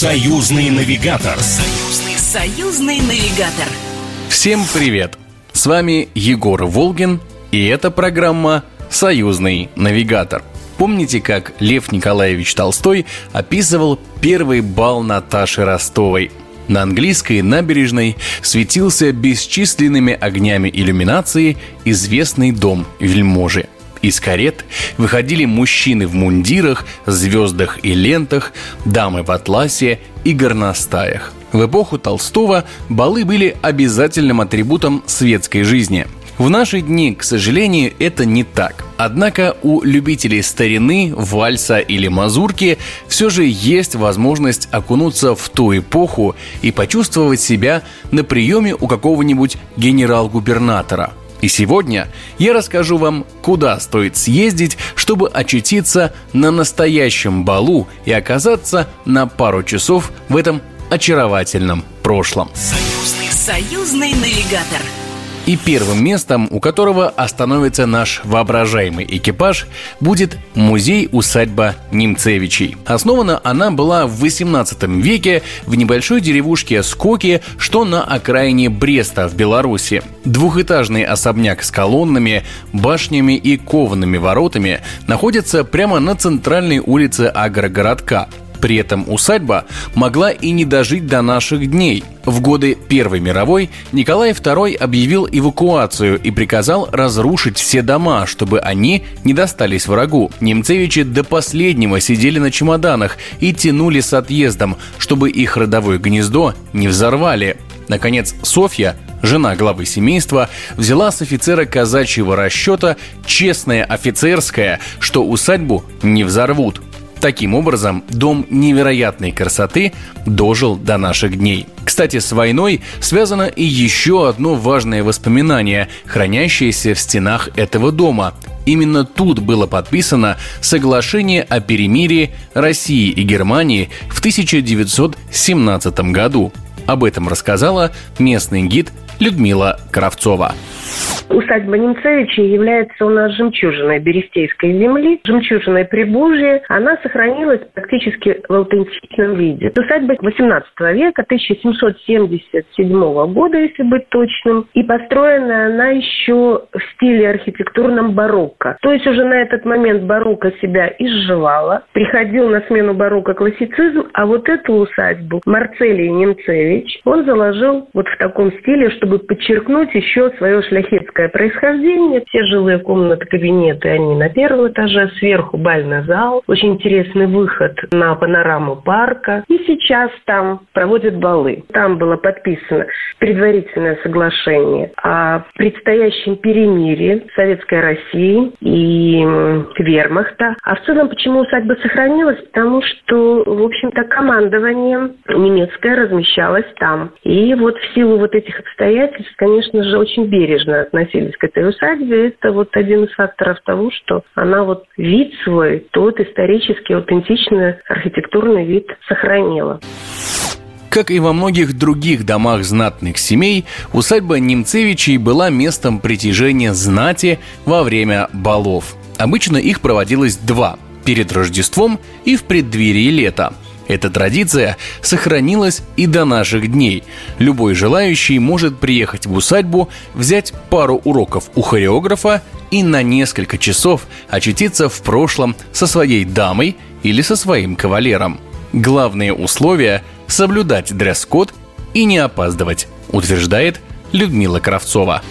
Союзный навигатор. Союзный, союзный навигатор. Всем привет! С вами Егор Волгин, и это программа «Союзный навигатор». Помните, как Лев Николаевич Толстой описывал первый бал Наташи Ростовой? На английской набережной светился бесчисленными огнями иллюминации известный дом вельможи – из карет выходили мужчины в мундирах, звездах и лентах, дамы в атласе и горностаях. В эпоху Толстого балы были обязательным атрибутом светской жизни. В наши дни, к сожалению, это не так. Однако у любителей старины, вальса или мазурки все же есть возможность окунуться в ту эпоху и почувствовать себя на приеме у какого-нибудь генерал-губернатора – и сегодня я расскажу вам, куда стоит съездить, чтобы очутиться на настоящем балу и оказаться на пару часов в этом очаровательном прошлом. Союзный, союзный навигатор – и первым местом, у которого остановится наш воображаемый экипаж, будет музей-усадьба Немцевичей. Основана она была в 18 веке в небольшой деревушке Скоки, что на окраине Бреста в Беларуси. Двухэтажный особняк с колоннами, башнями и коваными воротами находится прямо на центральной улице агрогородка. При этом усадьба могла и не дожить до наших дней. В годы Первой мировой Николай II объявил эвакуацию и приказал разрушить все дома, чтобы они не достались врагу. Немцевичи до последнего сидели на чемоданах и тянули с отъездом, чтобы их родовое гнездо не взорвали. Наконец, Софья, жена главы семейства, взяла с офицера казачьего расчета честное офицерское, что усадьбу не взорвут. Таким образом, дом невероятной красоты дожил до наших дней. Кстати, с войной связано и еще одно важное воспоминание, хранящееся в стенах этого дома. Именно тут было подписано соглашение о перемирии России и Германии в 1917 году. Об этом рассказала местный гид Людмила Кравцова. Усадьба Немцевича является у нас жемчужиной Берестейской земли, жемчужиной Прибужья. Она сохранилась практически в аутентичном виде. Усадьба 18 века, 1777 года, если быть точным. И построена она еще в стиле архитектурном барокко. То есть уже на этот момент барокко себя изживала. Приходил на смену барокко классицизм, а вот эту усадьбу Марцелий Немцевич, он заложил вот в таком стиле, чтобы подчеркнуть еще свое шляхетское дворянское происхождение. Все жилые комнаты, кабинеты, они на первом этаже, сверху бальный зал. Очень интересный выход на панораму парка. И сейчас там проводят балы. Там было подписано предварительное соглашение о предстоящем перемирии Советской России и вермахта. А в целом, почему усадьба сохранилась? Потому что, в общем-то, командование немецкое размещалось там. И вот в силу вот этих обстоятельств, конечно же, очень бережно относились к этой усадьбе, это вот один из факторов того, что она вот вид свой, тот исторически аутентичный архитектурный вид сохранила. Как и во многих других домах знатных семей, усадьба Немцевичей была местом притяжения знати во время балов. Обычно их проводилось два – перед Рождеством и в преддверии лета – эта традиция сохранилась и до наших дней. Любой желающий может приехать в усадьбу, взять пару уроков у хореографа и на несколько часов очутиться в прошлом со своей дамой или со своим кавалером. Главное условие – соблюдать дресс-код и не опаздывать, утверждает Людмила Кравцова.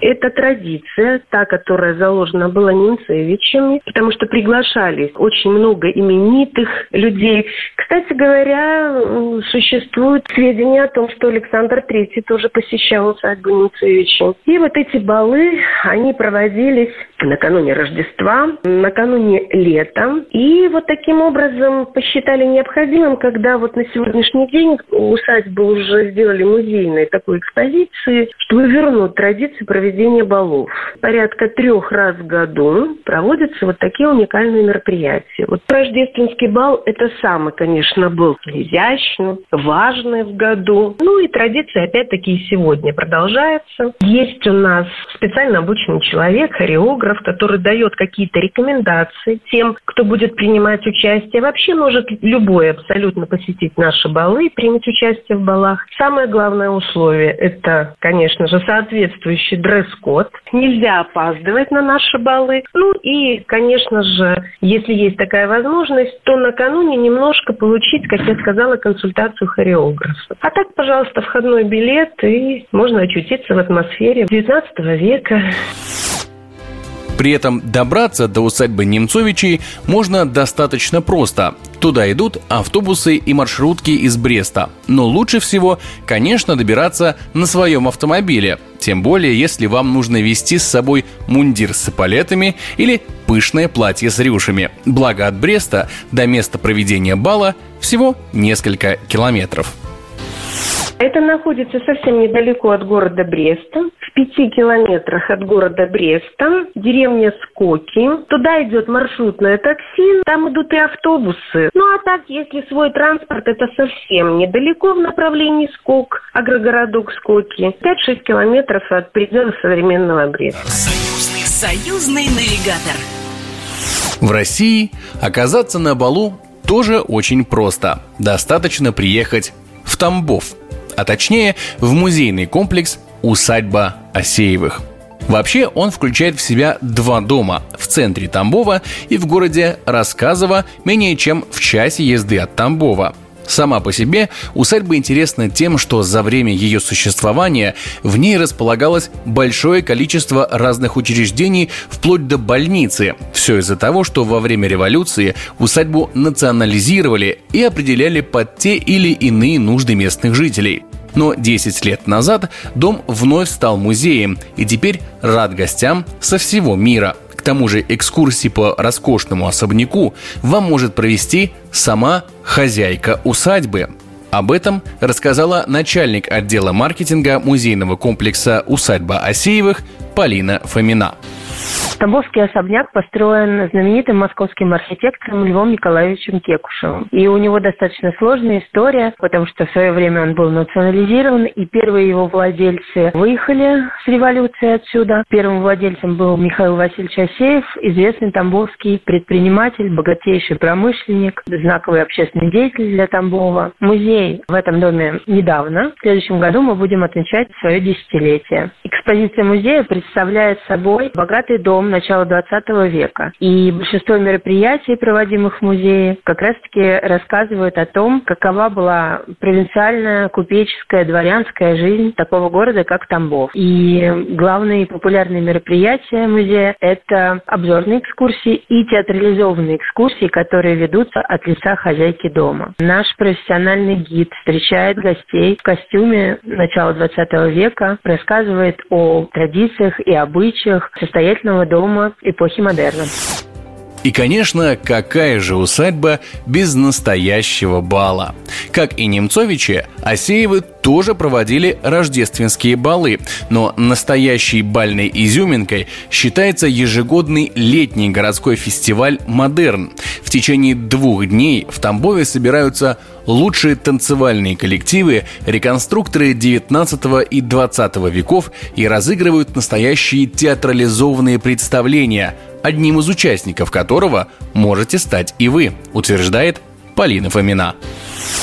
Это традиция, та, которая заложена была Немцевичами, потому что приглашались очень много именитых людей. Кстати говоря, существуют сведения о том, что Александр III тоже посещал усадьбу Немцевича. И вот эти балы, они проводились накануне Рождества, накануне лета. И вот таким образом посчитали необходимым, когда вот на сегодняшний день усадьбы уже сделали музейной такой экспозиции, чтобы вернуть традицию проведения проведения балов. Порядка трех раз в году проводятся вот такие уникальные мероприятия. Вот рождественский бал – это самый, конечно, был изящный, важный в году. Ну и традиция, опять-таки, и сегодня продолжается. Есть у нас специально обученный человек, хореограф, который дает какие-то рекомендации тем, кто будет принимать участие. Вообще может любой абсолютно посетить наши балы и принять участие в балах. Самое главное условие – это, конечно же, соответствующий дресс-код. Нельзя опаздывать на наши балы. Ну и, конечно же, если есть такая возможность, то накануне немножко получить, как я сказала, консультацию хореографа. А так, пожалуйста, входной билет, и можно очутиться в атмосфере XIX века. При этом добраться до усадьбы Немцовичей можно достаточно просто. Туда идут автобусы и маршрутки из Бреста. Но лучше всего, конечно, добираться на своем автомобиле. Тем более, если вам нужно вести с собой мундир с эполетами или пышное платье с рюшами. Благо от Бреста до места проведения бала всего несколько километров. Это находится совсем недалеко от города Бреста, в пяти километрах от города Бреста, деревня Скоки. Туда идет маршрутное такси, там идут и автобусы. Ну а так, если свой транспорт, это совсем недалеко в направлении Скок, агрогородок Скоки. 5-6 километров от предела современного Бреста. Союзный, союзный навигатор. В России оказаться на балу тоже очень просто. Достаточно приехать в Тамбов – а точнее в музейный комплекс «Усадьба Осеевых». Вообще он включает в себя два дома в центре Тамбова и в городе Рассказово менее чем в часе езды от Тамбова. Сама по себе усадьба интересна тем, что за время ее существования в ней располагалось большое количество разных учреждений, вплоть до больницы. Все из-за того, что во время революции усадьбу национализировали и определяли под те или иные нужды местных жителей. Но 10 лет назад дом вновь стал музеем и теперь рад гостям со всего мира. К тому же экскурсии по роскошному особняку вам может провести сама хозяйка усадьбы. Об этом рассказала начальник отдела маркетинга музейного комплекса «Усадьба Осеевых» Полина Фомина. Тамбовский особняк построен знаменитым московским архитектором Львом Николаевичем Кекушевым. И у него достаточно сложная история, потому что в свое время он был национализирован, и первые его владельцы выехали с революции отсюда. Первым владельцем был Михаил Васильевич Асеев, известный тамбовский предприниматель, богатейший промышленник, знаковый общественный деятель для Тамбова. Музей в этом доме недавно. В следующем году мы будем отмечать свое десятилетие. Экспозиция музея представляет собой богатый дом начала 20 века. И большинство мероприятий, проводимых в музее, как раз-таки рассказывают о том, какова была провинциальная, купеческая, дворянская жизнь такого города, как Тамбов. И главные популярные мероприятия музея – это обзорные экскурсии и театрализованные экскурсии, которые ведутся от лица хозяйки дома. Наш профессиональный гид встречает гостей в костюме начала 20 века, рассказывает о традициях и обычаях состоятельного дома дома эпохи модерна. И, конечно, какая же усадьба без настоящего бала? Как и Немцовичи, Асеевы тоже проводили рождественские балы, но настоящей бальной изюминкой считается ежегодный летний городской фестиваль «Модерн». В течение двух дней в Тамбове собираются лучшие танцевальные коллективы, реконструкторы 19 и 20 веков и разыгрывают настоящие театрализованные представления – одним из участников которого можете стать и вы, утверждает Полина Фомина.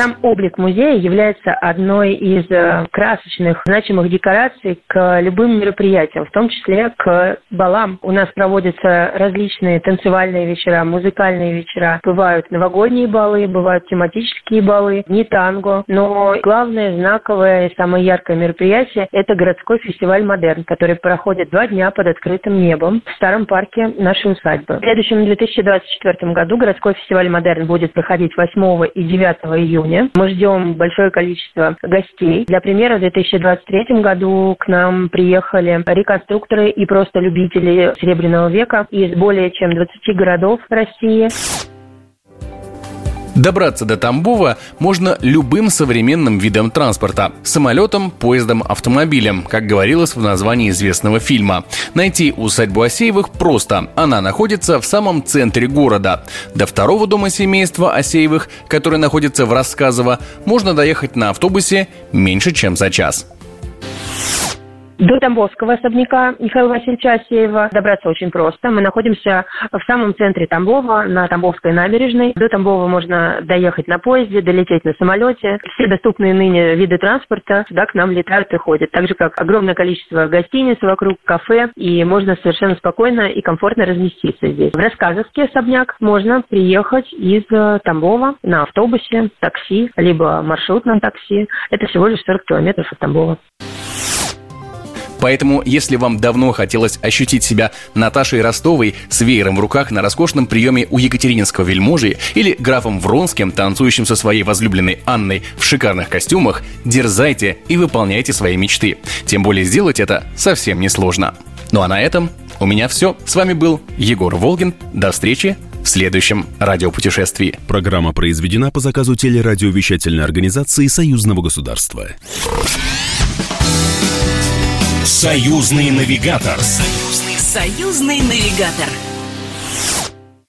Сам облик музея является одной из э, красочных, значимых декораций к любым мероприятиям, в том числе к балам. У нас проводятся различные танцевальные вечера, музыкальные вечера. Бывают новогодние балы, бывают тематические балы, не танго. Но главное, знаковое и самое яркое мероприятие – это городской фестиваль «Модерн», который проходит два дня под открытым небом в старом парке нашей усадьбы. В следующем 2024 году городской фестиваль «Модерн» будет проходить 8 и 9 июня. Мы ждем большое количество гостей. Для примера, в 2023 году к нам приехали реконструкторы и просто любители Серебряного века из более чем 20 городов России. Добраться до Тамбова можно любым современным видом транспорта – самолетом, поездом, автомобилем, как говорилось в названии известного фильма. Найти усадьбу Осеевых просто. Она находится в самом центре города. До второго дома семейства Осеевых, который находится в Рассказово, можно доехать на автобусе меньше, чем за час. До Тамбовского особняка Михаила Васильевича Асеева добраться очень просто. Мы находимся в самом центре Тамбова, на Тамбовской набережной. До Тамбова можно доехать на поезде, долететь на самолете. Все доступные ныне виды транспорта сюда к нам летают и ходят. Так же, как огромное количество гостиниц вокруг, кафе. И можно совершенно спокойно и комфортно разместиться здесь. В Рассказовский особняк можно приехать из Тамбова на автобусе, такси, либо маршрутном такси. Это всего лишь 40 километров от Тамбова. Поэтому, если вам давно хотелось ощутить себя Наташей Ростовой с веером в руках на роскошном приеме у Екатерининского вельможи или графом Вронским, танцующим со своей возлюбленной Анной в шикарных костюмах, дерзайте и выполняйте свои мечты. Тем более сделать это совсем несложно. Ну а на этом у меня все. С вами был Егор Волгин. До встречи в следующем радиопутешествии. Программа произведена по заказу телерадиовещательной организации Союзного государства. Союзный навигатор. Союзный, союзный навигатор.